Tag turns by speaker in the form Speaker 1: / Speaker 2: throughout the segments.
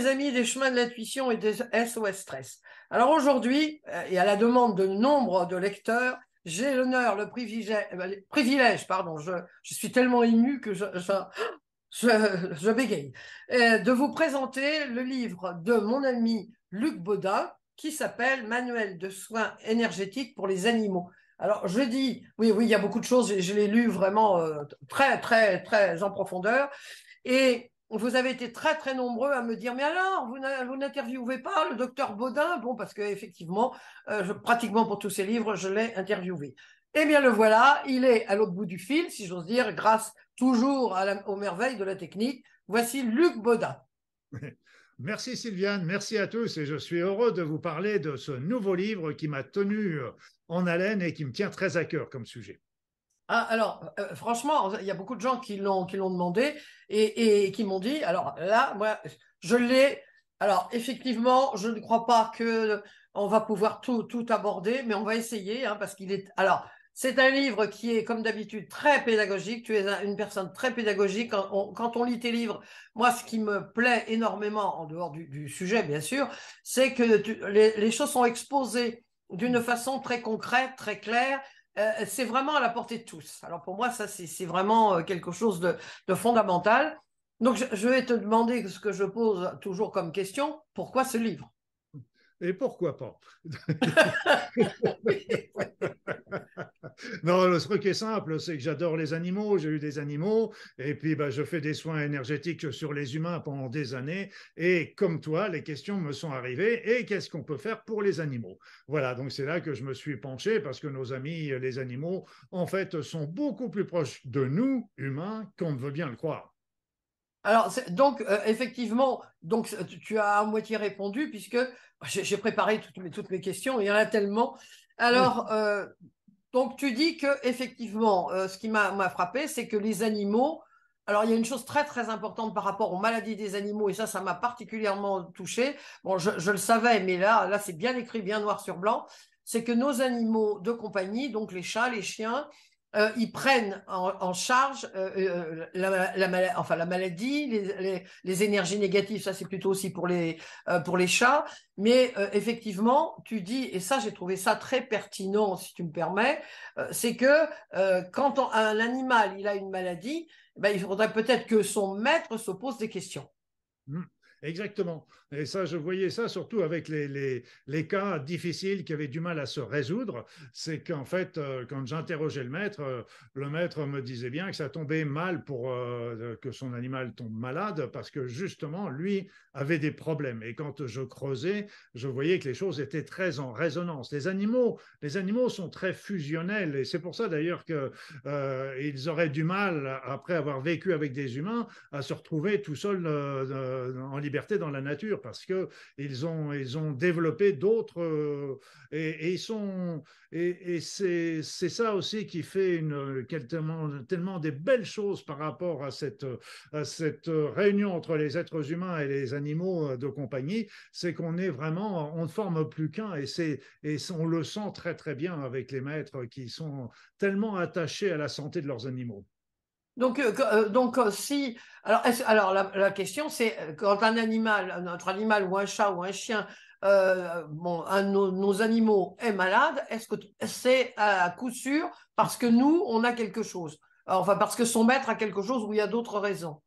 Speaker 1: mes amis des chemins de l'intuition et des SOS Stress. Alors aujourd'hui, euh, et à la demande de nombre de lecteurs, j'ai l'honneur, le privilège, euh, pardon, je, suis tellement ému que je, bégaye, euh, de vous présenter le livre de mon ami Luc Baudin qui s'appelle Manuel de soins énergétiques pour les animaux. Alors je dis, oui, oui, il y a beaucoup de choses, je, je l'ai lu vraiment très, très, très en profondeur. Et vous avez été très très nombreux à me dire mais alors vous n'interviewez pas le docteur Baudin? Bon parce que effectivement euh, pratiquement pour tous ses livres je l'ai interviewé. Eh bien le voilà. Il est à l'autre bout du fil si j'ose dire grâce toujours aux merveilles de la technique. Voici Luc Baudin.
Speaker 2: Merci Sylviane, merci à tous. Et je suis heureux de vous parler de ce nouveau livre qui m'a tenu en haleine et qui me tient très à cœur comme sujet.
Speaker 1: Ah, alors, euh, franchement, il y a beaucoup de gens qui l'ont demandé et, et qui m'ont dit. Alors là, moi, je l'ai. Alors effectivement, je ne crois pas que on va pouvoir tout tout aborder, mais on va essayer hein, parce qu'il est. Alors, c'est un livre qui est, comme d'habitude, très pédagogique. Tu es une personne très pédagogique. Quand on, lit tes livres, moi, ce qui me plaît énormément, en dehors du, du sujet, bien sûr, c'est que les choses sont exposées d'une façon très concrète, très claire euh, c'est vraiment à la portée de tous. Alors pour moi, ça, c'est vraiment euh, quelque chose de, fondamental. Donc, je, vais te demander ce que je pose toujours comme question. Pourquoi ce livre?
Speaker 2: Et pourquoi pas? Non, le truc est simple, c'est que j'adore les animaux, j'ai eu des animaux, et puis bah, je fais des soins énergétiques sur les humains pendant des années, et comme toi, les questions me sont arrivées, et qu'est-ce qu'on peut faire pour les animaux? Voilà, donc c'est là que je me suis penché, parce que nos amis, les animaux, en fait, sont beaucoup plus proches de nous, humains, qu'on ne veut bien le croire.
Speaker 1: Alors, donc, euh, effectivement, donc, tu as à moitié répondu, puisque j'ai préparé toutes mes, toutes mes questions, il y en a tellement. Alors, oui. euh, donc tu dis que effectivement, euh, ce qui m'a frappé, c'est que les animaux. Alors il y a une chose très très importante par rapport aux maladies des animaux et ça, ça m'a particulièrement touché. Bon, je, je, le savais, mais là, là c'est bien écrit, bien noir sur blanc. C'est que nos animaux de compagnie, donc les chats, les chiens, euh, ils prennent en, charge euh, euh la, maladie, les, énergies négatives, ça c'est plutôt aussi pour les, chats. Mais effectivement, tu dis, et ça j'ai trouvé ça très pertinent si tu me permets, c'est que quand on, un animal il a une maladie, ben, il faudrait peut-être que son maître se pose des questions.
Speaker 2: Mmh. Exactement. Et ça, je voyais ça surtout avec les, les, les, cas difficiles qui avaient du mal à se résoudre. C'est qu'en fait, euh, quand j'interrogeais le maître, euh, le maître me disait bien que ça tombait mal pour euh, que son animal tombe malade parce que justement, lui avait des problèmes. Et quand je creusais, je voyais que les choses étaient très en résonance. Les animaux, les animaux sont très fusionnels et c'est pour ça d'ailleurs que euh, auraient du mal, après avoir vécu avec des humains, à se retrouver tout seuls en liberté dans la nature parce que ils ont, ils ont développé d'autres euh, et, ils sont et, et c'est ça aussi qui fait une, tellement, tellement des belles choses par rapport à cette, à cette réunion entre les êtres humains et les animaux de compagnie, c'est qu'on est vraiment, on ne forme plus qu'un et c'est et on le sent très très bien avec les maîtres qui sont tellement attachés à la santé de leurs animaux.
Speaker 1: Donc, euh, donc euh, si alors, la, question c'est quand un animal, notre animal ou un chat ou un chien, euh, un de nos, nos, animaux est malade, est-ce que c'est à coup sûr parce que nous on a quelque chose, enfin parce que son maître a quelque chose ou il y a d'autres raisons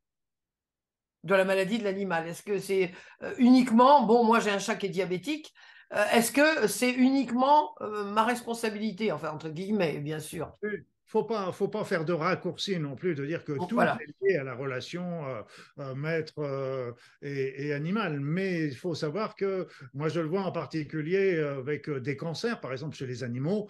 Speaker 1: de la maladie de l'animal? Est-ce que c'est uniquement bon Moi j'ai un chat qui est diabétique. Est-ce que c'est uniquement ma responsabilité, enfin entre guillemets, bien sûr?
Speaker 2: Faut pas, faut pas faire de raccourci non plus, de dire que tout voilà. est lié à la relation euh, euh, maître euh, et, et, animal. Mais il faut savoir que moi, je le vois en particulier avec des cancers, par exemple chez les animaux,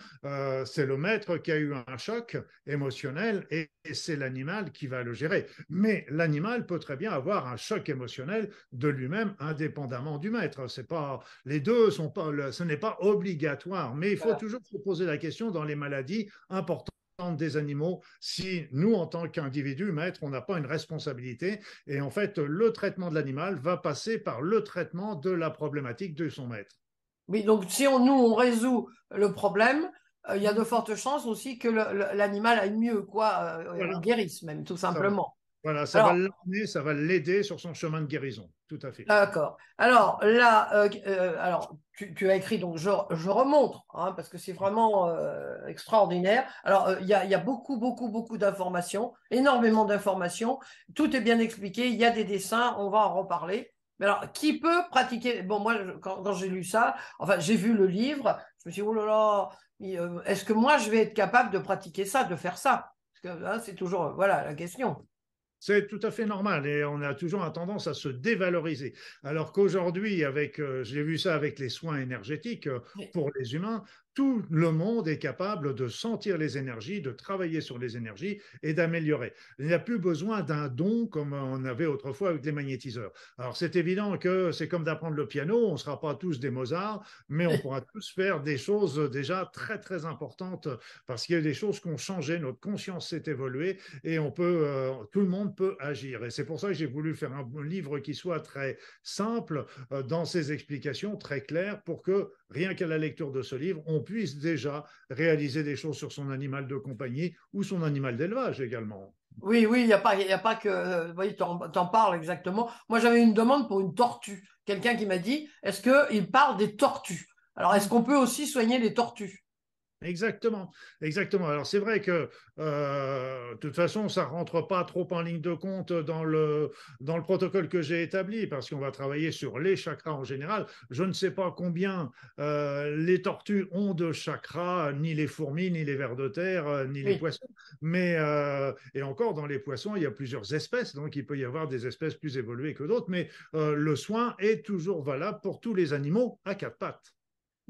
Speaker 2: c'est le maître qui a eu un choc émotionnel et, et c'est l'animal qui va le gérer. Mais l'animal peut très bien avoir un choc émotionnel de lui-même, indépendamment du maître. C'est pas les deux sont pas, ce n'est pas obligatoire, mais il faut voilà. toujours se poser la question dans les maladies importantes des animaux si nous, en tant qu'individus, maîtres, on n'a pas une responsabilité. Et en fait, le traitement de l'animal va passer par le traitement de la problématique de son maître.
Speaker 1: Oui, donc si on, nous, on résout le problème, euh, il y a de fortes chances aussi que l'animal aille mieux, quoi, euh, voilà. guérisse même, tout simplement.
Speaker 2: Voilà, ça va l'amener, ça va l'aider sur son chemin de guérison. Tout à fait.
Speaker 1: D'accord. Alors là, euh, euh, alors tu, as écrit donc je, je remontre hein, parce que c'est vraiment euh, extraordinaire. Alors il y a, y, a, beaucoup, beaucoup, beaucoup d'informations, énormément d'informations. Tout est bien expliqué. Il y a des dessins. On va en reparler. Mais alors, qui peut pratiquer? Bon, moi, quand, quand j'ai lu ça, enfin, j'ai vu le livre. Je me suis dit, oh là là, est-ce que moi, je vais être capable de pratiquer ça, de faire ça? Parce que hein, c'est toujours, voilà, la question.
Speaker 2: C'est tout à fait normal et on a toujours tendance à se dévaloriser. Alors qu'aujourd'hui, avec, euh, j'ai vu ça avec les soins énergétiques euh, pour les humains, tout le monde est capable de sentir les énergies, de travailler sur les énergies et d'améliorer. Il n'y a plus besoin d'un don comme on avait autrefois avec les magnétiseurs. Alors c'est évident que c'est comme d'apprendre le piano, on ne sera pas tous des Mozart, mais on pourra tous faire des choses déjà très très importantes parce qu'il y a des choses qui ont changé, notre conscience s'est évoluée et on peut, euh, tout le monde peut agir. Et c'est pour ça que j'ai voulu faire un livre qui soit très simple euh, dans ses explications, très clair, pour que rien qu'à la lecture de ce livre, on puisse déjà réaliser des choses sur son animal de compagnie ou son animal d'élevage également.
Speaker 1: Oui, oui, il n'y a, pas, a pas que. Euh, voyez, tu en, parles exactement. Moi, j'avais une demande pour une tortue. Quelqu'un qui m'a dit est-ce qu'il parle des tortues? Alors, est-ce qu'on peut aussi soigner les tortues?
Speaker 2: Exactement, exactement. Alors c'est vrai que euh, de toute façon, ça rentre pas trop en ligne de compte dans le dans le protocole que j'ai établi parce qu'on va travailler sur les chakras en général. Je ne sais pas combien euh, les tortues ont de chakras, ni les fourmis, ni les vers de terre, euh, ni les poissons. Mais et encore dans les poissons, il y a plusieurs espèces, donc il peut y avoir des espèces plus évoluées que d'autres. Mais le soin est toujours valable pour tous les animaux à quatre pattes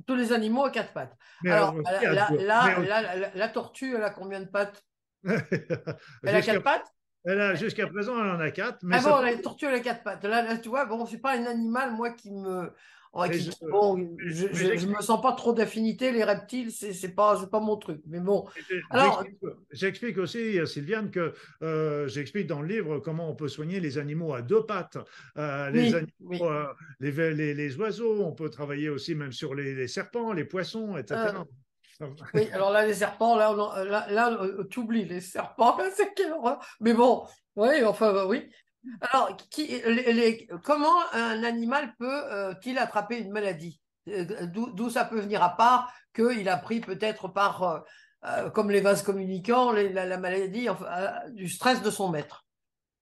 Speaker 1: tous les animaux à quatre pattes. Alors, là, la, tortue, elle a combien de pattes? Elle a quatre pattes?
Speaker 2: elle a jusqu'à présent, elle en a quatre.
Speaker 1: Mais ah bon, la tortue, elle a quatre pattes. Là, tu vois, bon, c'est pas un animal, moi, qui me. Je, bon, je, me sens pas trop d'affinité. Les reptiles, c'est pas, pas mon truc. Mais bon.
Speaker 2: Alors, j'explique aussi, Sylviane, que euh, j'explique dans le livre comment on peut soigner les animaux à deux pattes, euh, les, animaux, euh, les, les, oiseaux. On peut travailler aussi même sur les, serpents, les poissons, etc.
Speaker 1: Oui, alors là, les serpents, là, là, là tu oublies les serpents, c'est quelle horreur. Mais bon, oui, enfin, bah oui. Alors, comment un animal peut-il attraper une maladie? Euh, D'où ça peut venir, à part qu'il a pris peut-être par, euh, comme les vases communicants, la, la, maladie du stress de son maître?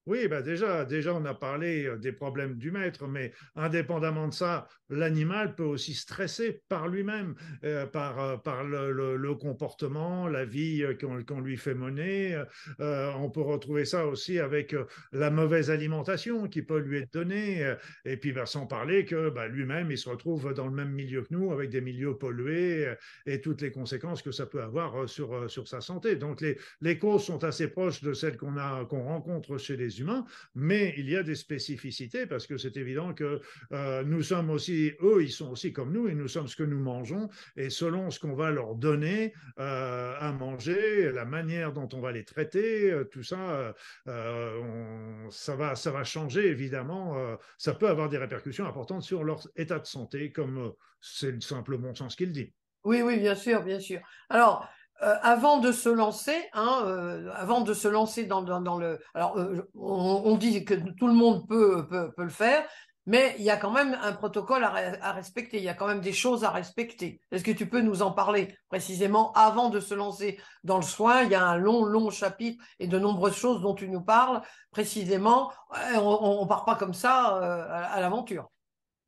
Speaker 2: Oui, bah déjà, déjà, on a parlé euh, des problèmes du maître, mais indépendamment de ça, l'animal peut aussi stresser par lui-même, euh, par, euh, le, comportement, la vie qu'on lui fait mener. on peut retrouver ça aussi avec la mauvaise alimentation qui peut lui être donnée. et puis, bah, sans parler que bah, lui-même, il se retrouve dans le même milieu que nous, avec des milieux pollués et toutes les conséquences que ça peut avoir sur, sa santé. Donc, les, causes sont assez proches de celles qu'on rencontre chez les humains, mais il y a des spécificités parce que c'est évident que euh, nous sommes aussi, eux, ils sont aussi comme nous et nous sommes ce que nous mangeons et selon ce qu'on va leur donner euh, à manger, la manière dont on va les traiter, euh, tout ça, ça, va, ça va changer évidemment. ça peut avoir des répercussions importantes sur leur état de santé, comme c'est le simple bon sens qu'il dit.
Speaker 1: Oui, oui, bien sûr, bien sûr. Alors, euh, avant de se lancer, hein, euh, avant de se lancer dans, le, alors euh, on, dit que tout le monde peut, peut, peut, le faire, mais il y a quand même un protocole à, respecter, il y a quand même des choses à respecter. Est-ce que tu peux nous en parler précisément avant de se lancer dans le soin? Il y a un long, long chapitre et de nombreuses choses dont tu nous parles précisément. On ne part pas comme ça à l'aventure.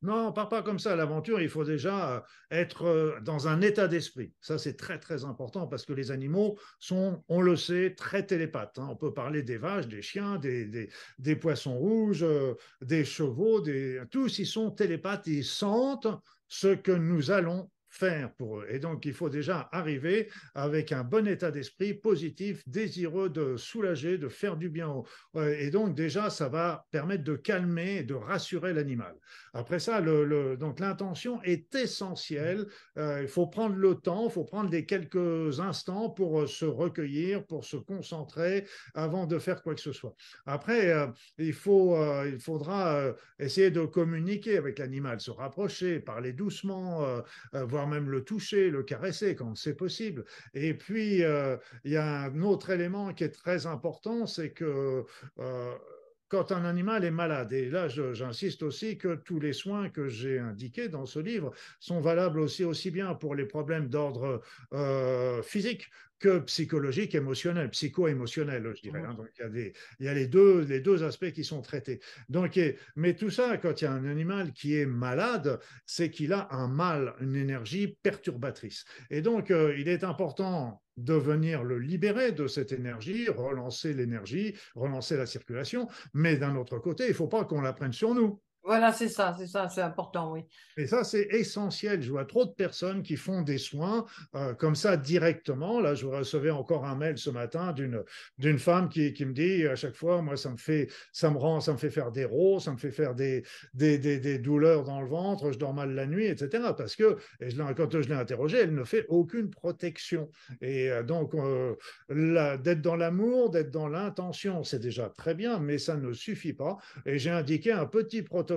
Speaker 2: Non, on part pas comme ça l'aventure. Il faut déjà euh, être euh, dans un état d'esprit. Ça, c'est très, très important parce que les animaux sont, on le sait, très télépathes. Hein. On peut parler des vaches, des chiens, des, des, poissons rouges, euh, des chevaux, des, tous, ils sont télépathes. Ils sentent ce que nous allons faire pour eux. Et donc, il faut déjà arriver avec un bon état d'esprit positif, désireux de soulager, de faire du bien. Et donc, déjà, ça va permettre de calmer de rassurer l'animal. Après ça, le, donc l'intention est essentielle. Euh, il faut prendre le temps, il faut prendre les quelques instants pour euh, se recueillir, pour se concentrer avant de faire quoi que ce soit. Après, euh, il, faut, il faudra essayer de communiquer avec l'animal, se rapprocher, parler doucement, voir même le toucher, le caresser quand c'est possible. Et puis, il y a un autre élément qui est très important, c'est que quand un animal est malade. Et là, j'insiste aussi que tous les soins que j'ai indiqués dans ce livre sont valables aussi, aussi bien pour les problèmes d'ordre euh, physique que psychologique, émotionnel, psycho-émotionnel, je dirais. Hein. Donc, il y a, des, il y a les, deux, les deux aspects qui sont traités. Donc, mais tout ça, quand il y a un animal qui est malade, c'est qu'il a un mal, une énergie perturbatrice. Et donc, euh, il est important de venir le libérer de cette énergie, relancer l'énergie, relancer la circulation, mais d'un autre côté, il ne faut pas qu'on la prenne sur nous.
Speaker 1: Voilà, c'est ça, c'est ça, c'est important, oui.
Speaker 2: Et ça, c'est essentiel. Je vois trop de personnes qui font des soins euh, comme ça directement. Là, je recevais encore un mail ce matin d'une d'une femme qui, qui, me dit à chaque fois, moi, ça me fait, ça me rend, ça me fait faire des rots, ça me fait faire des des, des, des douleurs dans le ventre, je dors mal la nuit, etc. Parce que, et je quand je l'ai interrogée, elle ne fait aucune protection. Et euh, donc, euh, d'être dans l'amour, d'être dans l'intention, c'est déjà très bien, mais ça ne suffit pas. Et j'ai indiqué un petit protocole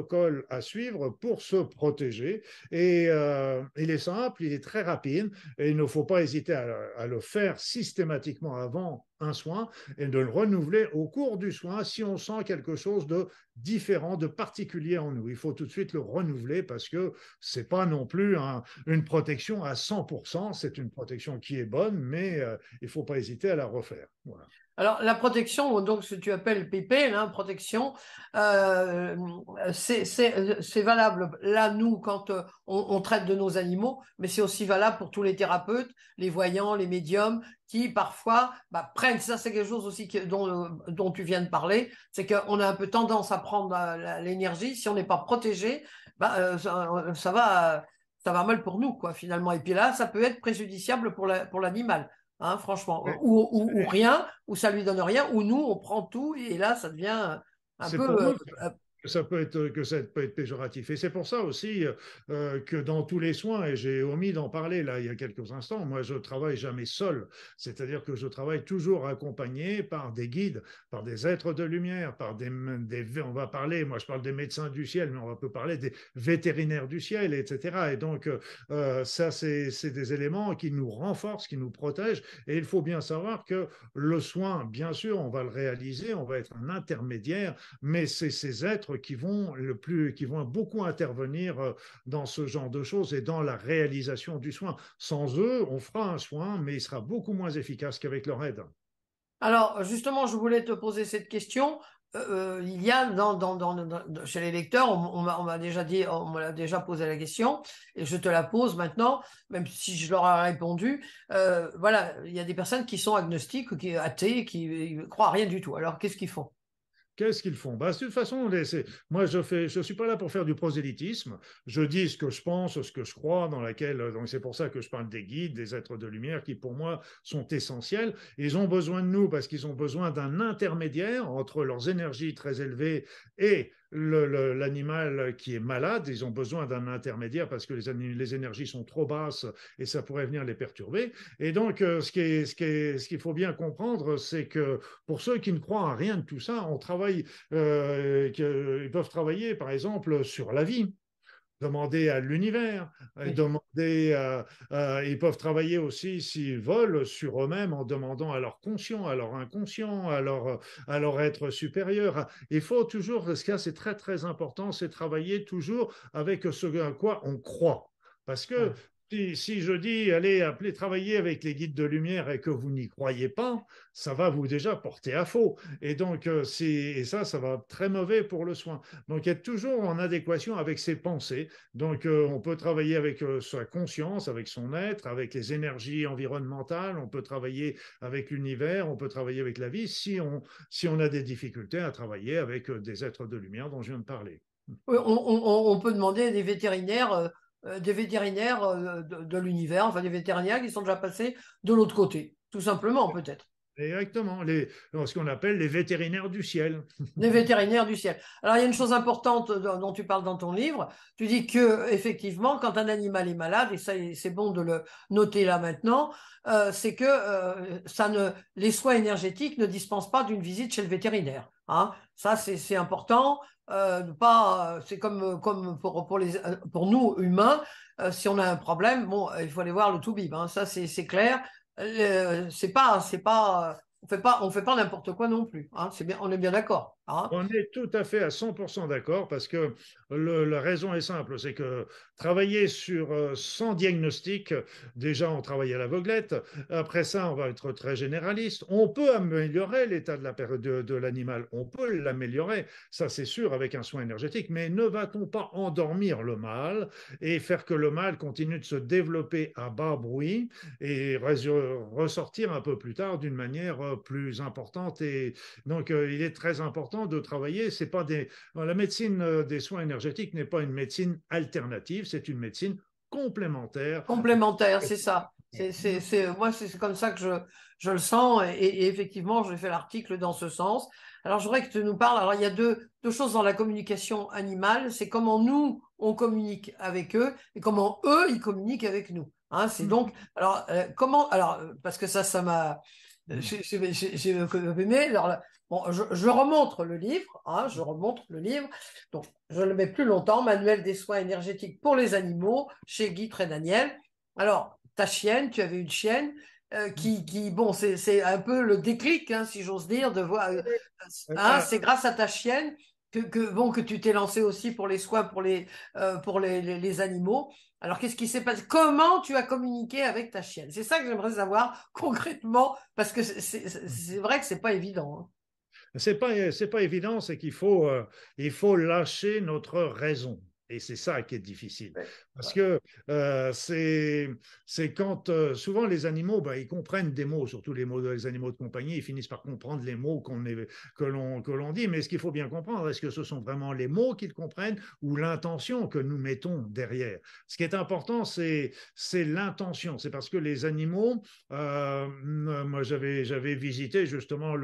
Speaker 2: à suivre pour se protéger. Et euh, il est simple, il est très rapide, et il ne faut pas hésiter à, le faire systématiquement avant un soin et de le renouveler au cours du soin si on sent quelque chose de différent, de particulier en nous. Il faut tout de suite le renouveler parce que c'est pas non plus une protection à 100%, c'est une protection qui est bonne, mais euh, il faut pas hésiter à la refaire. Voilà.
Speaker 1: Alors, la protection, donc ce que tu appelles PP, hein, protection, euh, c'est valable là, nous, quand euh, on, traite de nos animaux, mais c'est aussi valable pour tous les thérapeutes, les voyants, les médiums, qui parfois bah, prennent, ça c'est quelque chose aussi dont, dont, tu viens de parler, c'est qu'on a un peu tendance à prendre l'énergie, si on n'est pas protégé, bah, euh, ça, va mal pour nous, quoi, finalement. Et puis là, ça peut être préjudiciable pour l'animal. Hein, franchement, ou, rien, ou ça lui donne rien, ou nous, on prend tout, et là, ça devient un peu
Speaker 2: ça peut être que ça peut être péjoratif. Et c'est pour ça aussi euh, que dans tous les soins, et j'ai omis d'en parler là il y a quelques instants, moi je travaille jamais seul, c'est-à-dire que je travaille toujours accompagné par des guides, par des êtres de lumière, par des, on va parler, moi je parle des médecins du ciel, mais on peut parler des vétérinaires du ciel, etc. Et donc euh, ça c'est des éléments qui nous renforcent, qui nous protègent. Et il faut bien savoir que le soin, bien sûr, on va le réaliser, on va être un intermédiaire, mais c'est ces êtres qui vont, le plus, qui vont beaucoup intervenir euh, dans ce genre de choses et dans la réalisation du soin. Sans eux, on fera un soin, mais il sera beaucoup moins efficace qu'avec leur aide.
Speaker 1: Alors, justement, je voulais te poser cette question. Euh, euh, il y a chez les lecteurs, on, m'a déjà dit, on m'a déjà posé la question, et je te la pose maintenant, même si je leur ai répondu. voilà, il y a des personnes qui sont agnostiques, qui athées, qui ne croient rien du tout. Alors, qu'est-ce qu'ils font?
Speaker 2: Qu'est-ce qu'ils font? Bah, De toute façon, moi, je ne je suis pas là pour faire du prosélytisme. Je dis ce que je pense, ce que je crois, dans laquelle. Donc, c'est pour ça que je parle des guides, des êtres de lumière qui, pour moi, sont essentiels. Ils ont besoin de nous parce qu'ils ont besoin d'un intermédiaire entre leurs énergies très élevées et l'animal qui est malade, ils ont besoin d'un intermédiaire parce que les, énergies sont trop basses et ça pourrait venir les perturber. Et donc, euh, ce qu'il ce ce qu'il faut bien comprendre, c'est que pour ceux qui ne croient à rien de tout ça, on travaille, euh, ils peuvent travailler, par exemple, sur la vie demander à l'univers, demander, ils peuvent travailler aussi s'ils veulent sur eux-mêmes en demandant à leur conscient, à leur inconscient, à leur, à leur être supérieur. Il faut toujours, ce cas c'est très très important, c'est travailler toujours avec ce à quoi on croit. Parce que si, je dis allez appeler travailler avec les guides de lumière et que vous n'y croyez pas, ça va vous déjà porter à faux. Et donc, euh, ça, ça va très mauvais pour le soin. Donc, être toujours en adéquation avec ses pensées. Donc, euh, on peut travailler avec euh, sa conscience, avec son être, avec les énergies environnementales, on peut travailler avec l'univers, on peut travailler avec la vie si on, si on a des difficultés à travailler avec des êtres de lumière dont je viens de parler.
Speaker 1: on, on peut demander à des vétérinaires des vétérinaires euh, de, l'univers, enfin des vétérinaires qui sont déjà passés de l'autre côté, tout simplement peut-être.
Speaker 2: Exactement, les, ce qu'on appelle les vétérinaires du ciel.
Speaker 1: Les vétérinaires du ciel. Alors, il y a une chose importante dont tu parles dans ton livre. Tu dis que, effectivement, quand un animal est malade, et ça, c'est bon de le noter là maintenant, euh, c'est que euh, ça ne, les soins énergétiques ne dispensent pas d'une visite chez le vétérinaire. Hein. Ça, c'est important. Euh, pas, c'est comme, comme pour, pour, les, pour nous, humains, si on a un problème, bon, il faut aller voir le tout-bib. Hein. Ça, c'est clair. Euh, c'est pas, c'est pas, on fait pas, on fait pas n'importe quoi non plus. Hein, c'est bien, on est bien d'accord.
Speaker 2: Hein. on est tout à fait à 100% d'accord parce que la raison est simple, c'est que travailler sur euh, sans diagnostic, déjà on travaille à l'aveuglette. Après ça, on va être très généraliste. On peut améliorer l'état de, de l'animal, on peut l'améliorer, ça c'est sûr avec un soin énergétique. Mais ne va-t-on pas endormir le mâle et faire que le mâle continue de se développer à bas bruit et ressortir un peu plus tard d'une manière euh, plus importante Et donc euh, il est très important de travailler. C'est pas des la médecine des soins énergétiques énergétique n'est pas une médecine alternative, c'est une médecine complémentaire.
Speaker 1: Complémentaire, c'est ça. C'est, moi, c'est comme ça que je, je le sens et, effectivement, j'ai fait l'article dans ce sens. Alors, je voudrais que tu nous parles. Alors, il y a deux, deux choses dans la communication animale. C'est comment nous, on communique avec eux et comment eux, ils communiquent avec nous. Hein, c'est mm. donc, alors, euh, comment, alors, parce que ça, ça m'a, j'ai aimé. Alors, Bon, je, remontre le livre, hein, je remontre le livre. Donc, je le mets plus longtemps. Manuel des soins énergétiques pour les animaux chez Guy Daniel. Alors, ta chienne, tu avais une chienne euh, qui, qui, bon, c'est un peu le déclic, hein, si j'ose dire, de voir. Euh, hein, c'est grâce à ta chienne que, que bon, que tu t'es lancé aussi pour les soins pour les, euh, pour les, les, animaux. Alors, qu'est-ce qui s'est passé? Comment tu as communiqué avec ta chienne? C'est ça que j'aimerais savoir concrètement, parce que c'est vrai que c'est pas évident. Hein.
Speaker 2: C'est pas, c'est pas évident, c'est qu'il faut, euh, il faut lâcher notre raison. Et c'est ça qui est difficile. Parce que euh, c'est quand euh, souvent les animaux, bah, ils comprennent des mots, surtout les mots des animaux de compagnie, ils finissent par comprendre les mots qu'on que l'on dit. Mais ce qu'il faut bien comprendre, est-ce que ce sont vraiment les mots qu'ils comprennent ou l'intention que nous mettons derrière? Ce qui est important, c'est l'intention. C'est parce que les animaux, euh, moi j'avais visité justement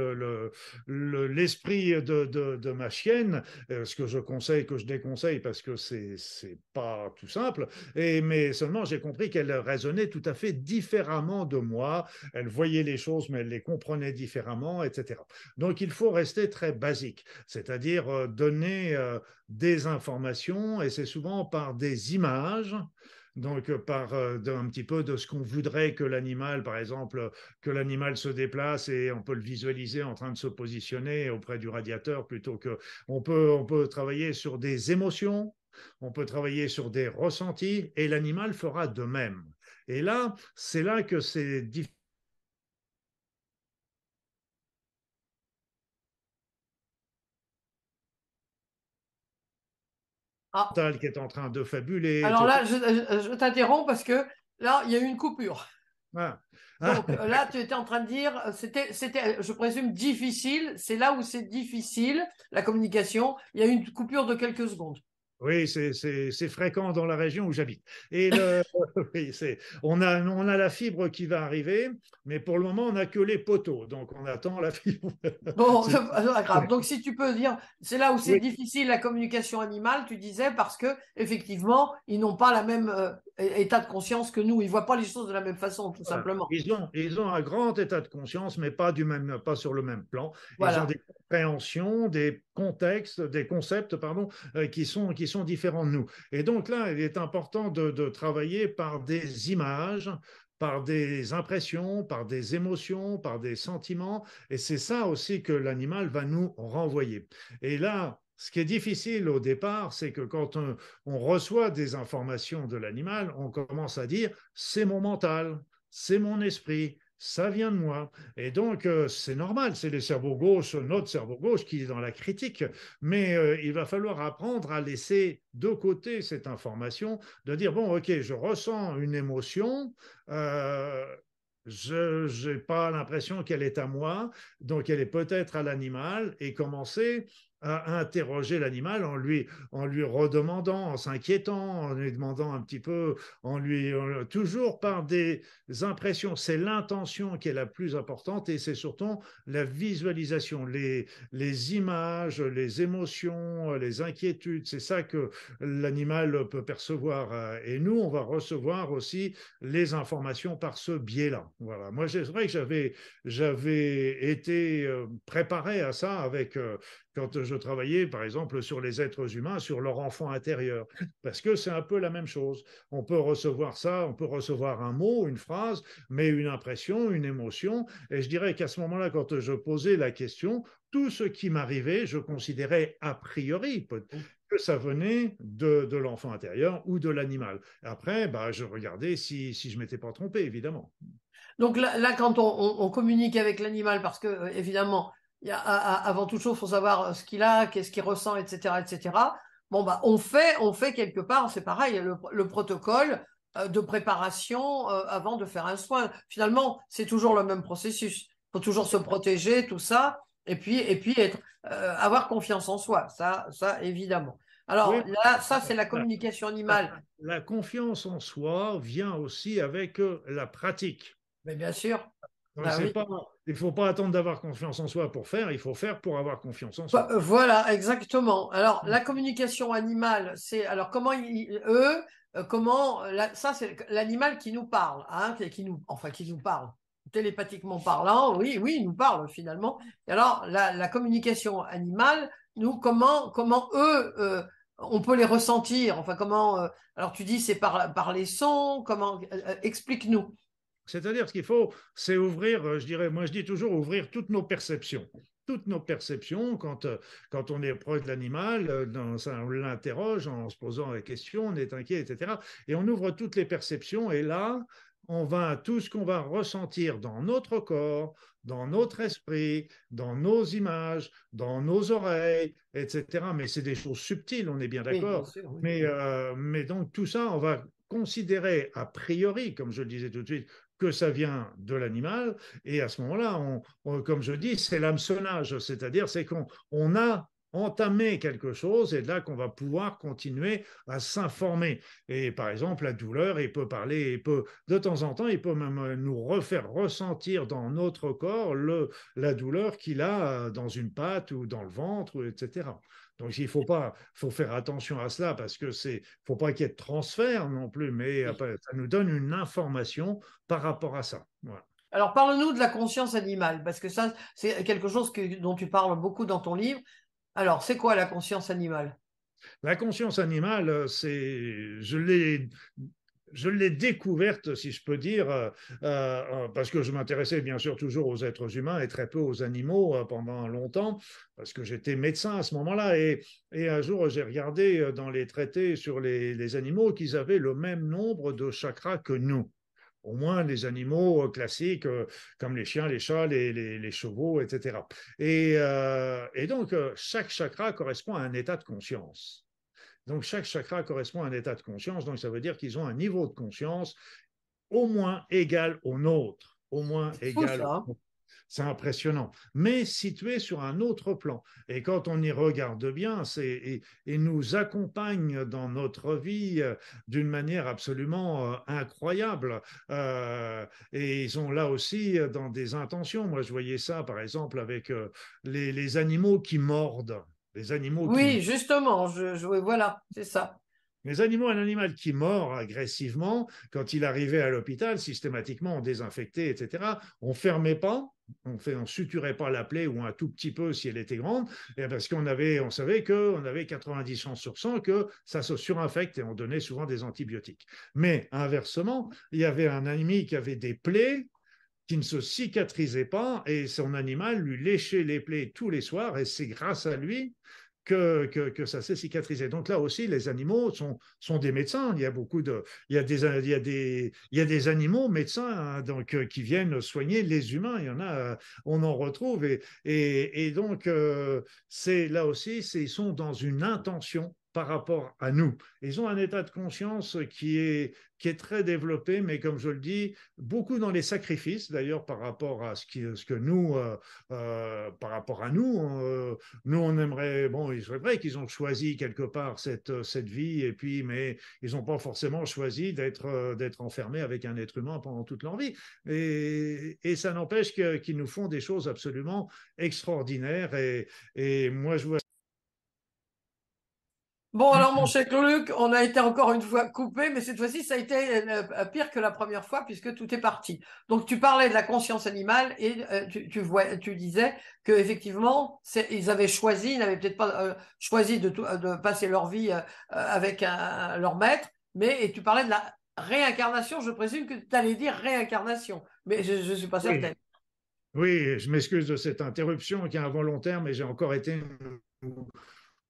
Speaker 2: l'esprit le, le, de, de, ma chienne, ce que je conseille, que je déconseille parce que c'est c'est pas tout simple. Mais seulement, j'ai compris qu'elle raisonnait tout à fait différemment de moi. Elle voyait les choses, mais elle les comprenait différemment, etc. Donc, il faut rester très basique, c'est-à-dire euh, donner euh, des informations, et c'est souvent par des images donc euh, par un petit peu de ce qu'on voudrait que l'animal, par exemple, que l'animal se déplace et on peut le visualiser en train de se positionner auprès du radiateur plutôt que on peut on peut travailler sur des émotions on peut travailler sur des ressentis et l'animal fera de même. Et là, c'est là que c'est difficile. Ah. qui est en train de fabuler.
Speaker 1: Alors là, je, t'interromps parce que là, il y a eu une coupure. Ah. Donc là, tu étais en train de dire, c'était, c'était, je présume, difficile. C'est là où c'est difficile, la communication. Il y a eu une coupure de quelques secondes.
Speaker 2: Oui, c'est fréquent dans la région où j'habite. Et oui, on, a, on a la fibre qui va arriver, mais pour le moment, on n'a que les poteaux. Donc, on attend la fibre.
Speaker 1: Bon, pas grave. Donc, si tu peux dire, c'est là où c'est difficile la communication animale, tu disais, parce que effectivement, ils n'ont pas la même euh, état de conscience que nous. Ils ne voient pas les choses de la même façon, tout simplement.
Speaker 2: Ils ont, ils ont un grand état de conscience, mais pas, du même, pas sur le même plan. Ils ont des compréhensions, des contextes, des concepts, pardon, euh, qui, sont, qui sont différents de nous. Et donc là, il est important de, de travailler par des images, par des impressions, par des émotions, par des sentiments. Et c'est ça aussi que l'animal va nous renvoyer. Et là, ce qui est difficile au départ, c'est que quand on, reçoit des informations de l'animal, on commence à dire c'est mon mental, c'est mon esprit, ça vient de moi. Et donc, euh, c'est normal, c'est le cerveau gauche, notre cerveau gauche qui est dans la critique, mais euh, il va falloir apprendre à laisser de côté cette information, de dire, bon, ok, je ressens une émotion, euh, je n'ai pas l'impression qu'elle est à moi, donc elle est peut-être à l'animal, et commencer à interroger l'animal en lui, en lui redemandant, en s'inquiétant, en lui demandant un petit peu, en lui toujours par des impressions. C'est l'intention qui est la plus importante et c'est surtout la visualisation, les, les images, les émotions, les inquiétudes. C'est ça que l'animal peut percevoir. Et nous, on va recevoir aussi les informations par ce biais-là. Voilà. Moi, c'est vrai que j'avais, j'avais été euh, préparé à ça avec euh, quand je travaillais, par exemple, sur les êtres humains, sur leur enfant intérieur, parce que c'est un peu la même chose. On peut recevoir ça, on peut recevoir un mot, une phrase, mais une impression, une émotion. Et je dirais qu'à ce moment-là, quand je posais la question, tout ce qui m'arrivait, je considérais a priori que ça venait de, l'enfant intérieur ou de l'animal. Après, bah, je regardais si, si je m'étais pas trompé, évidemment.
Speaker 1: Donc là, quand on, communique avec l'animal, parce que euh, évidemment, avant toute chose, il faut savoir euh, ce qu'il a, qu'est-ce qu'il ressent, etc., etc. Bon, bah, on fait, on fait quelque part, c'est pareil, le, protocole euh, de préparation euh, avant de faire un soin. Finalement, c'est toujours le même processus. Il faut toujours se protéger, tout ça, et puis, et puis être, avoir confiance en soi, ça, ça évidemment. Alors là, ça, c'est la communication animale.
Speaker 2: La, confiance en soi vient aussi avec la pratique.
Speaker 1: Mais bien sûr.
Speaker 2: Bah il ne faut pas attendre d'avoir confiance en soi pour faire, il faut faire pour avoir confiance en soi.
Speaker 1: Bah, voilà, exactement. Alors, la communication animale, c'est alors comment eux, euh, comment ça c'est l'animal qui nous parle, hein, qui, nous, enfin qui nous parle télépathiquement parlant, oui, oui, il nous parle finalement. Et alors, la, communication animale, nous, comment, comment eux, euh, on peut les ressentir? Enfin, comment euh, Alors, tu dis c'est par, par les sons. Comment Explique-nous.
Speaker 2: C'est-à-dire, ce qu'il faut, c'est ouvrir, euh, je dirais, moi je dis toujours ouvrir toutes nos perceptions. Toutes nos perceptions, quand, euh, quand on est proche de l'animal, euh, on l'interroge en se posant la question, on est inquiet, etc. Et on ouvre toutes les perceptions, et là, on va, tout ce qu'on va ressentir dans notre corps, dans notre esprit, dans nos images, dans nos oreilles, etc. Mais c'est des choses subtiles, on est bien d'accord. mais, mais donc tout ça, on va considérer a priori, comme je le disais tout de suite, que ça vient de l'animal. Et à ce moment-là, on, comme je dis, c'est l'hameçonnage, c'est-à-dire c'est qu'on on a entamé quelque chose et là qu'on va pouvoir continuer à s'informer. Et par exemple, la douleur, il peut parler, il peut, de temps en temps, il peut même nous refaire ressentir dans notre corps le, la douleur qu'il a dans une patte ou dans le ventre, etc. Donc il faut pas, faut faire attention à cela parce que c'est, faut pas qu'il y ait de transfert non plus, mais ça nous donne une information par rapport à ça.
Speaker 1: Alors parle-nous de la conscience animale parce que ça c'est quelque chose que, dont tu parles beaucoup dans ton livre. Alors c'est quoi la conscience animale?
Speaker 2: La conscience animale, c'est, je l'ai je l'ai découverte, si je peux dire, euh, euh, parce que je m'intéressais bien sûr toujours aux êtres humains et très peu aux animaux euh, pendant longtemps, parce que j'étais médecin à ce moment-là. Et, un jour, j'ai regardé dans les traités sur les, animaux qu'ils avaient le même nombre de chakras que nous au moins les animaux classiques comme les chiens, les chats, les, chevaux, etc. et donc, chaque chakra correspond à un état de conscience. Donc chaque chakra correspond à un état de conscience, donc ça veut dire qu'ils ont un niveau de conscience au moins égal au nôtre, au moins égal. C'est impressionnant, mais situé sur un autre plan. Et quand on y regarde bien, c'est et, nous accompagne dans notre vie euh, d'une manière absolument euh, incroyable. Euh, et ils sont là aussi dans des intentions. Moi, je voyais ça, par exemple, avec les animaux qui mordent. Les animaux.
Speaker 1: Oui, justement, je, voilà, c'est ça.
Speaker 2: Les animaux, un animal qui mord agressivement, quand il arrivait à l'hôpital, systématiquement on désinfectait, etc. On fermait pas, on fait, on suturait pas la plaie ou un tout petit peu si elle était grande, et parce qu'on avait, on savait qu'on avait 90 chances sur 100 que ça se surinfecte et on donnait souvent des antibiotiques. Mais inversement, il y avait un ami qui avait des plaies qui ne se cicatrisait pas et son animal lui léchait les plaies tous les soirs et c'est grâce à lui que, que, ça s'est cicatrisé. Donc là aussi, les animaux sont, sont des médecins. Il y a beaucoup de, il y a des, il y a des, il y a des animaux médecins hein, donc euh, qui viennent soigner les humains. Il y en a, euh, on en retrouve et, et, donc euh, c'est là aussi, ils sont dans une intention par rapport à nous. Ils ont un état de conscience qui est, qui est très développé, mais comme je le dis, beaucoup dans les sacrifices, d'ailleurs, par rapport à ce, qui, ce que nous, euh, euh, par rapport à nous, euh, nous, on aimerait, bon, c'est vrai qu'ils ont choisi quelque part cette, cette vie, et puis, mais ils n'ont pas forcément choisi d'être, d'être enfermés avec un être humain pendant toute leur vie. Et, et ça n'empêche qu'ils nous font des choses absolument extraordinaires. Et, et moi, je vois
Speaker 1: Bon, alors mon cher Luc, on a été encore une fois coupé, mais cette fois-ci, ça a été euh, pire que la première fois puisque tout est parti. Donc, tu parlais de la conscience animale et euh, tu, vois, tu disais que effectivement, ils avaient choisi, ils n'avaient peut-être pas euh, choisi de, de, passer leur vie avec leur maître, mais et tu parlais de la réincarnation. Je présume que tu allais dire réincarnation, mais je ne suis pas certaine.
Speaker 2: Oui, je m'excuse de cette interruption qui est involontaire, mais j'ai encore été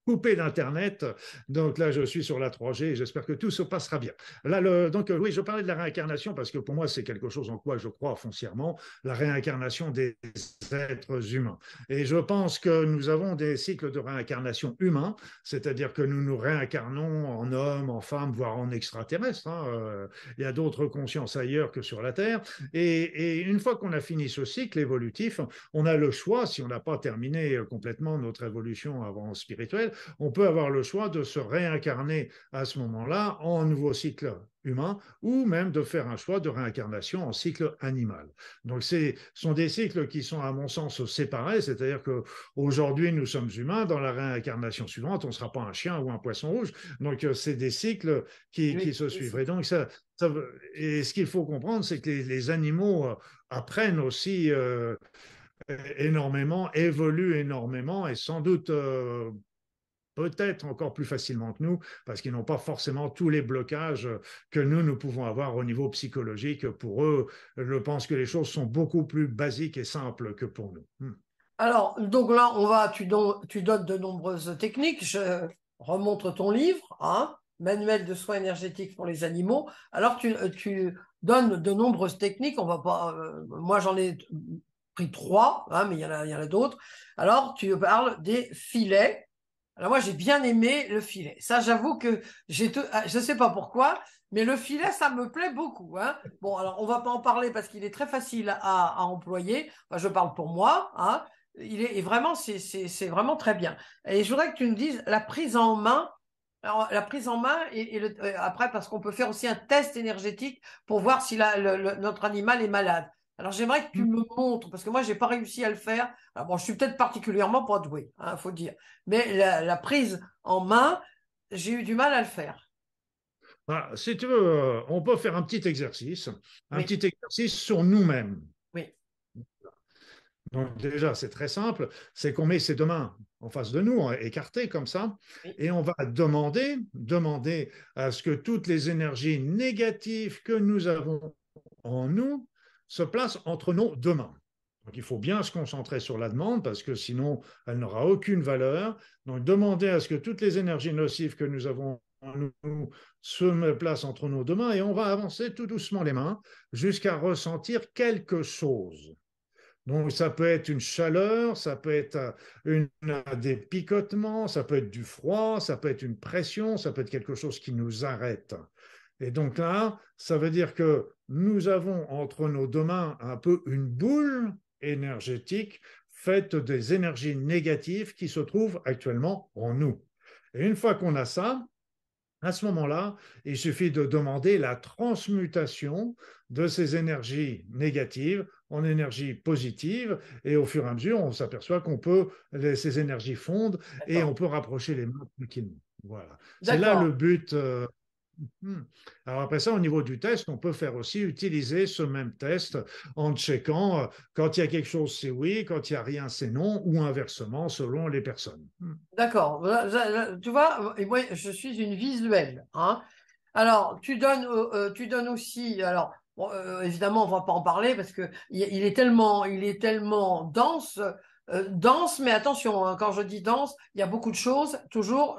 Speaker 2: coupé d'Internet. Donc là, je suis sur la 3G et j'espère que tout se passera bien. Là, donc euh, oui, je parlais de la réincarnation parce que pour moi, c'est quelque chose en quoi je crois foncièrement, la réincarnation des êtres humains. Et je pense que nous avons des cycles de réincarnation humains, c'est-à-dire que nous nous réincarnons en hommes, en femmes, voire en extraterrestres. Hein. Euh, il y a d'autres consciences ailleurs que sur la Terre. Et, et une fois qu'on a fini ce cycle évolutif, on a le choix, si on n'a pas terminé complètement notre évolution avant spirituelle, on peut avoir le choix de se réincarner à ce moment-là en nouveau cycle humain ou même de faire un choix de réincarnation en cycle animal. Donc ce sont des cycles qui sont à mon sens séparés, c'est-à-dire que aujourd'hui nous sommes humains, dans la réincarnation suivante on ne sera pas un chien ou un poisson rouge. Donc euh, c'est des cycles qui, se suivent. Et donc ça, et ce qu'il faut comprendre, c'est que les, animaux euh, apprennent aussi euh, énormément, évoluent énormément et sans doute peut-être encore plus facilement que nous, parce qu'ils n'ont pas forcément tous les blocages que nous, nous pouvons avoir au niveau psychologique. Pour eux, je pense que les choses sont beaucoup plus basiques et simples que pour nous. Hmm.
Speaker 1: Alors, donc là, on va, tu, tu donnes de nombreuses techniques. Je remontre ton livre, hein, Manuel de soins énergétiques pour les animaux. Alors, tu, donnes de nombreuses techniques. On va pas, euh, moi, j'en ai pris trois, hein, mais il y en a d'autres. Alors, tu parles des filets alors moi, j'ai bien aimé le filet. Ça, j'avoue que j'ai, ah, je ne sais pas pourquoi, mais le filet, ça me plaît beaucoup. Hein. Bon, alors on va pas en parler parce qu'il est très facile à, employer. je parle pour moi. Hein. Il est vraiment, c'est, vraiment très bien. Et je voudrais que tu me dises la prise en main. Alors, la prise en main et, euh, après parce qu'on peut faire aussi un test énergétique pour voir si notre animal est malade. Alors j'aimerais que tu mmh. me montres, parce que moi, je n'ai pas réussi à le faire. Alors, bon, je suis peut-être particulièrement pas doué, il hein, faut dire. Mais la, prise en main, j'ai eu du mal à le faire.
Speaker 2: Ah, si tu veux, euh, on peut faire un petit exercice, un petit exercice sur nous-mêmes.
Speaker 1: Oui.
Speaker 2: Donc déjà, c'est très simple, c'est qu'on met ses deux mains en face de nous, écartées comme ça, et on va demander, demander à ce que toutes les énergies négatives que nous avons en nous se place entre nos deux mains. Donc, il faut bien se concentrer sur la demande parce que sinon, elle n'aura aucune valeur. Donc, demander à ce que toutes les énergies nocives que nous avons en nous se placent entre nos deux mains et on va avancer tout doucement les mains jusqu'à ressentir quelque chose. Donc, ça peut être une chaleur, ça peut être une, des picotements, ça peut être du froid, ça peut être une pression, ça peut être quelque chose qui nous arrête. Et donc là, ça veut dire que nous avons entre nos deux mains un peu une boule énergétique faite des énergies négatives qui se trouvent actuellement en nous. Et une fois qu'on a ça, à ce moment-là, il suffit de demander la transmutation de ces énergies négatives en énergie positive. Et au fur et à mesure, on s'aperçoit qu'on peut, ces énergies fondent et on peut rapprocher les mains tranquillement. Voilà. C'est là le but. Euh. Alors après ça, au niveau du test, on peut faire aussi utiliser ce même test en checkant euh, quand il y a quelque chose, c'est oui, quand il n'y a rien, c'est non, ou inversement selon les personnes.
Speaker 1: Hmm. D'accord. Tu vois, moi, je suis une visuelle. Hein. Alors, tu donnes, euh, euh, tu donnes aussi. Alors, évidemment, on ne va pas en parler parce que il, est tellement, il est tellement dense. dense, mais attention, hein, quand je dis dense, il y a beaucoup de choses. Toujours,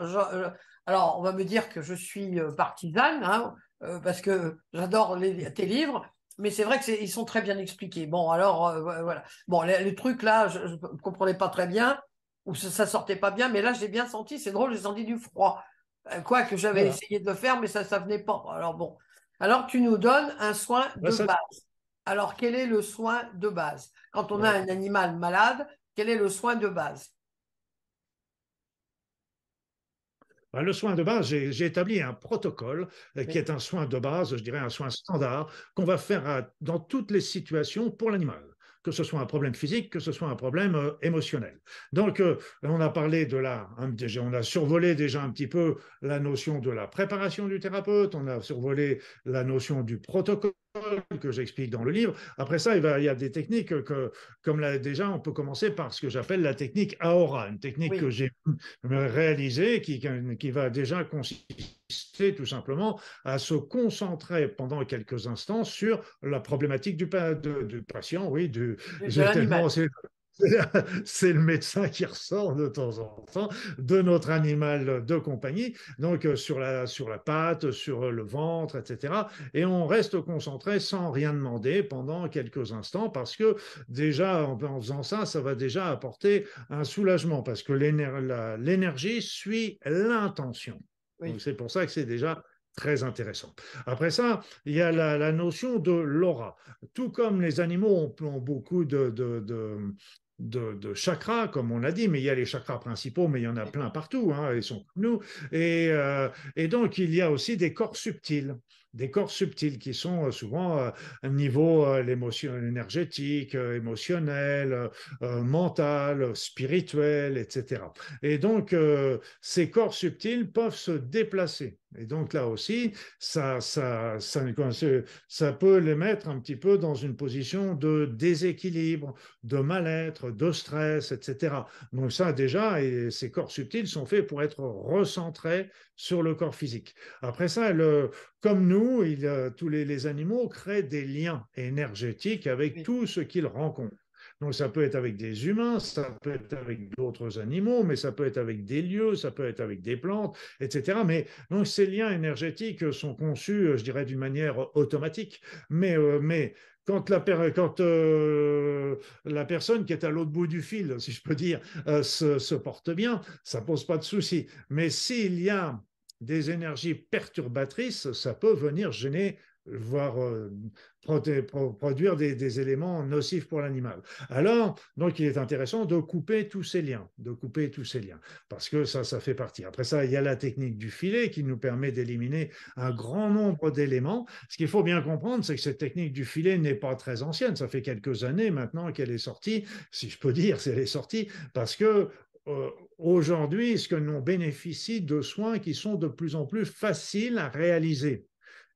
Speaker 1: alors, on va me dire que je suis euh, partisane, hein, euh, parce que j'adore tes livres, mais c'est vrai qu'ils sont très bien expliqués. Bon, alors, euh, voilà. Bon, les, trucs là, je ne comprenais pas très bien, ou ça, ne sortait pas bien, mais là, j'ai bien senti, c'est drôle, j'ai senti du froid. Euh, quoi que j'avais essayé de le faire, mais ça, ça venait pas. Alors bon. Alors tu nous donnes un soin de base. Alors quel est le soin de base? Quand on a un animal malade, quel est le soin de base
Speaker 2: ben, le soin de base, j'ai établi un protocole euh, qui est un soin de base, je dirais un soin standard, qu'on va faire dans toutes les situations pour l'animal que ce soit un problème physique, que ce soit un problème euh, émotionnel. Donc, euh, on a parlé de la, on a survolé déjà un petit peu la notion de la préparation du thérapeute, on a survolé la notion du protocole que j'explique dans le livre. Après ça, il, va, il y a des techniques que, comme là, déjà, on peut commencer par ce que j'appelle la technique Aora, une technique que j'ai réalisée qui, qui va déjà consister tout simplement à se concentrer pendant quelques instants sur la problématique du, du patient, oui, du,
Speaker 1: de
Speaker 2: c'est le médecin qui ressort de temps en temps de notre animal de compagnie, donc euh, sur la, sur la patte, sur le ventre, etc. Et on reste concentré sans rien demander pendant quelques instants parce que déjà, en, faisant ça, ça va déjà apporter un soulagement parce que l'énergie suit l'intention. C'est pour ça que c'est déjà très intéressant. Après ça, il y a la, notion de l'aura. Tout comme les animaux ont, beaucoup de, de, chakras, comme on l'a dit, mais il y a les chakras principaux, mais il y en a plein partout, hein, ils sont comme nous. Et, euh, et, donc, il y a aussi des corps subtils, des corps subtils qui sont euh, souvent à euh, niveau l'émotion énergétique, émotionnel, mental, spirituel, etc. Et donc, ces corps subtils peuvent se déplacer. Et donc là aussi, ça, ça, ça, peut les mettre un petit peu dans une position de déséquilibre, de mal-être, de stress, etc. Donc ça déjà, et ces corps subtils sont faits pour être recentrés sur le corps physique. Après ça, comme nous, il, tous les, les, animaux créent des liens énergétiques avec tout ce qu'ils rencontrent. Donc ça peut être avec des humains, ça peut être avec d'autres animaux, mais ça peut être avec des lieux, ça peut être avec des plantes, etc. Mais donc ces liens énergétiques sont conçus, je dirais, d'une manière automatique. Mais, euh, quand, euh, la, personne qui est à l'autre bout du fil, si je peux dire, euh, se, porte bien, ça pose pas de souci. Mais s'il y a des énergies perturbatrices, ça peut venir gêner voire euh, produire des, éléments nocifs pour l'animal. Alors, donc, il est intéressant de couper tous ces liens, de couper tous ces liens, parce que ça, ça fait partie. Après ça, il y a la technique du filet qui nous permet d'éliminer un grand nombre d'éléments. Ce qu'il faut bien comprendre, c'est que cette technique du filet n'est pas très ancienne. Ça fait quelques années maintenant qu'elle est sortie, si je peux dire, elle est sortie, parce que euh, aujourd'hui, ce que nous bénéficie de soins qui sont de plus en plus faciles à réaliser.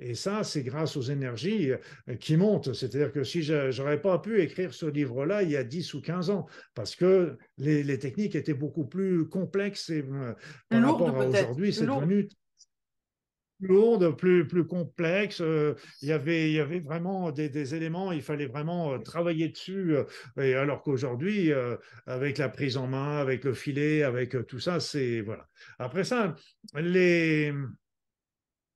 Speaker 2: Et ça, c'est grâce aux énergies euh, qui montent. C'est-à-dire que si je n'aurais pas pu écrire ce livre-là il y a 10 ou 15 ans, parce que les, techniques étaient beaucoup plus complexes et euh, par rapport à aujourd'hui, c'est devenu lourde, plus, plus complexe. Euh, il, y avait, il y avait vraiment des, éléments, il fallait vraiment travailler dessus. et alors qu'aujourd'hui, avec la prise en main, avec le filet, avec tout ça, c'est. Voilà. Après ça, les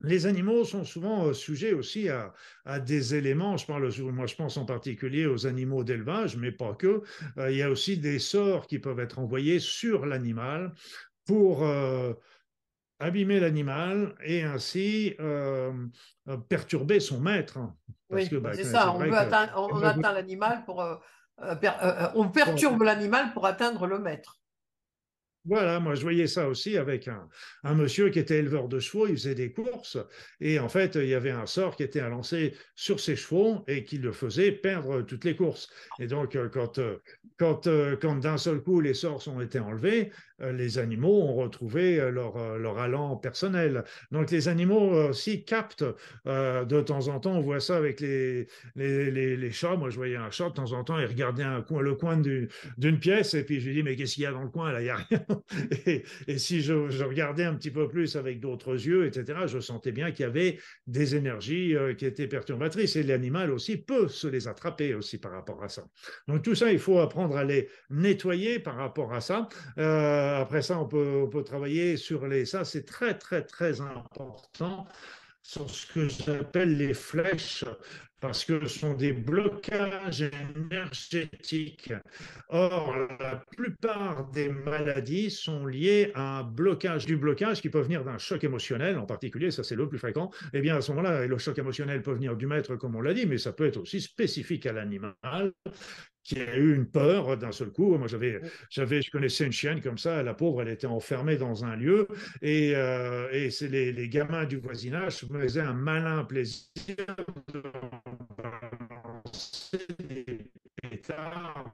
Speaker 2: les animaux sont souvent euh, sujets aussi à, des éléments, je parle, moi je pense en particulier aux animaux d'élevage, mais pas que, euh, il y a aussi des sorts qui peuvent être envoyés sur l'animal pour euh, abîmer l'animal et ainsi perturber son maître.
Speaker 1: oui, bah, c'est ça, on, atteint l'animal pour... on perturbe l'animal pour atteindre le maître.
Speaker 2: Voilà, moi je voyais ça aussi avec un, monsieur qui était éleveur de chevaux, il faisait des courses et en fait il y avait un sort qui était à lancer sur ses chevaux et qui le faisait perdre toutes les courses. Et donc euh, quand, euh, quand, euh, quand d'un seul coup les sorts ont été enlevés, les animaux ont retrouvé leur, leur allant personnel. Donc les animaux aussi captent de temps en temps, on voit ça avec les, les, les, chats. Moi je voyais un chat de temps en temps, il regardait un coin, le coin d'une pièce et puis je lui dis mais qu'est-ce qu'il y a dans le coin là? Il n'y a rien. et, si je, regardais un petit peu plus avec d'autres yeux, etc., je sentais bien qu'il y avait des énergies euh, qui étaient perturbatrices. Et l'animal aussi peut se les attraper aussi par rapport à ça. Donc tout ça, il faut apprendre à les nettoyer par rapport à ça. Euh, après ça, on peut, travailler sur les... Ça, c'est très, très, très important sur ce que j'appelle les flèches parce que ce sont des blocages énergétiques. Or, la plupart des maladies sont liées à un blocage du blocage qui peut venir d'un choc émotionnel en particulier, ça c'est le plus fréquent. Eh bien, à ce moment-là, le choc émotionnel peut venir du maître, comme on l'a dit, mais ça peut être aussi spécifique à l'animal qui a eu une peur d'un seul coup. Moi, j'avais, j'avais, je connaissais une chienne comme ça, la pauvre, elle était enfermée dans un lieu, et, euh, et c'est les, les, gamins du voisinage me faisaient un malin plaisir de des pétards.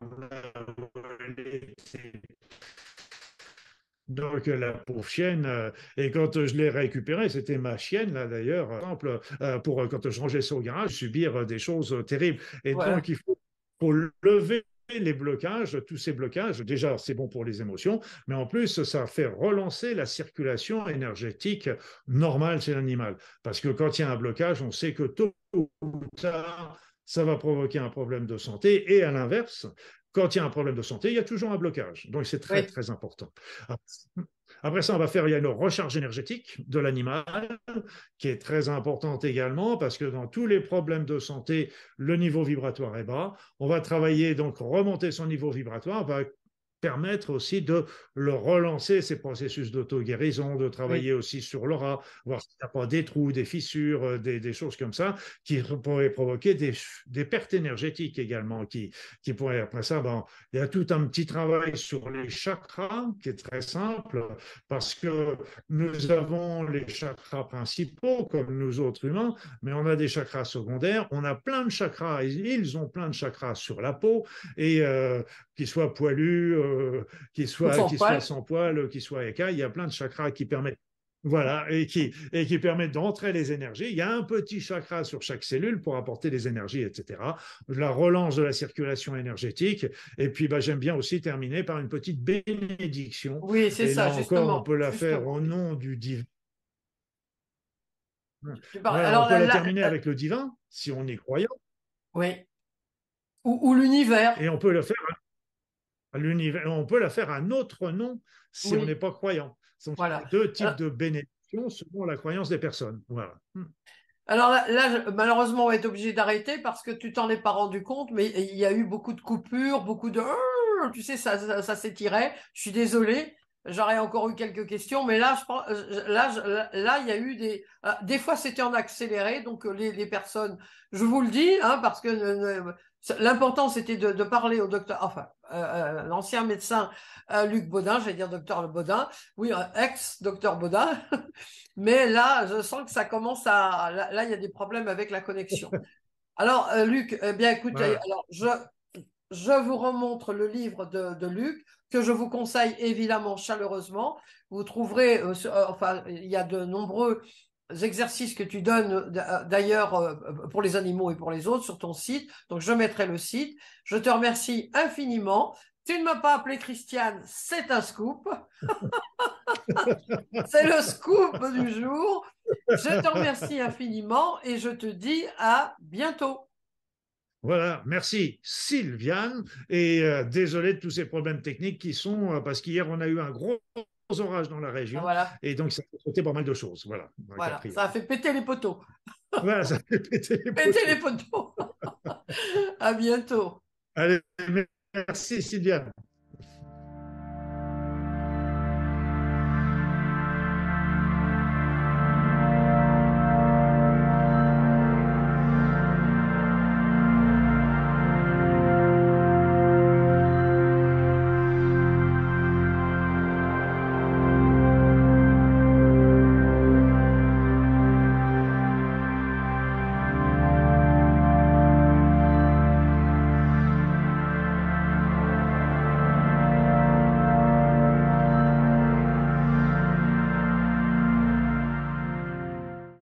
Speaker 2: Donc la pauvre chienne, euh, et quand je l'ai récupérée, c'était ma chienne là d'ailleurs, exemple, euh, pour quand je rangeais son garage, subir des choses terribles. Et donc il faut pour lever les blocages, tous ces blocages, déjà c'est bon pour les émotions, mais en plus ça fait relancer la circulation énergétique normale chez l'animal. Parce que quand il y a un blocage, on sait que tôt ou tard, ça va provoquer un problème de santé. Et à l'inverse, quand il y a un problème de santé, il y a toujours un blocage. Donc c'est très, très important. Après ça, on va faire y a une recharge énergétique de l'animal qui est très importante également parce que dans tous les problèmes de santé, le niveau vibratoire est bas. On va travailler donc remonter son niveau vibratoire, permettre aussi de le relancer, ces processus d'auto-guérison, de travailler aussi sur l'aura, voir s'il n'y a pas des trous, des fissures, euh, des, choses comme ça, qui pourraient provoquer des, pertes énergétiques également, qui, qui pourraient, après ça, bon, il y a tout un petit travail sur les chakras, qui est très simple, parce que nous avons les chakras principaux, comme nous autres humains, mais on a des chakras secondaires, on a plein de chakras, ils ont plein de chakras sur la peau, et euh, qu'ils soient poilus, euh, qu'ils soient, sans poil, qu'ils soient écailles, il y a plein de chakras qui permettent voilà, et qui, et qui permettent d'entrer les énergies. Il y a un petit chakra sur chaque cellule pour apporter des énergies, etc. La relance de la circulation énergétique. Et puis, bah, j'aime bien aussi terminer par une petite bénédiction.
Speaker 1: Oui, c'est ça,
Speaker 2: encore, on peut la faire au nom du divin. Alors, on peut la, terminer avec le divin, si on est croyant.
Speaker 1: Oui. Ou, ou l'univers.
Speaker 2: Et on peut le faire l'univers. On peut la faire à notre nom si on n'est pas croyant. Ce sont deux types de bénédictions selon la croyance des personnes. Voilà. Hmm.
Speaker 1: Alors là, malheureusement, on va être obligé d'arrêter parce que tu t'en es pas rendu compte, mais il y a eu beaucoup de coupures, beaucoup de... Tu sais, ça, ça, s'étirait. Je suis désolé. J'aurais encore eu quelques questions, mais là, je pense, là, là, il y a eu des, euh, des fois, c'était en accéléré, donc euh, les, les, personnes, je vous le dis, hein, parce que l'important, c'était de, de, parler au docteur, enfin, euh, l'ancien médecin Luc Baudin, j'allais dire docteur Le Baudin, oui, ex-docteur Baudin, mais là, je sens que ça commence à, là, il y a des problèmes avec la connexion. Alors, Luc, eh bien, écoutez, alors, je, je vous remontre le livre de, de Luc que je vous conseille évidemment chaleureusement. Vous trouverez, euh, euh, enfin, il y a de nombreux exercices que tu donnes euh, d'ailleurs pour les animaux et pour les autres sur ton site. Donc, je mettrai le site. Je te remercie infiniment. Tu ne m'as pas appelé Christiane, c'est un scoop. c'est le scoop du jour. Je te remercie infiniment et je te dis à bientôt.
Speaker 2: Voilà, merci Sylviane. Et euh, désolé de tous ces problèmes techniques qui sont, euh, parce qu'hier, on a eu un gros orage dans la région. Et donc, ça a fait pas mal de choses. Voilà,
Speaker 1: voilà ça a fait péter les poteaux.
Speaker 2: voilà, ça a fait péter les
Speaker 1: poteaux. Péter les poteaux. à bientôt.
Speaker 2: Allez, merci Sylviane.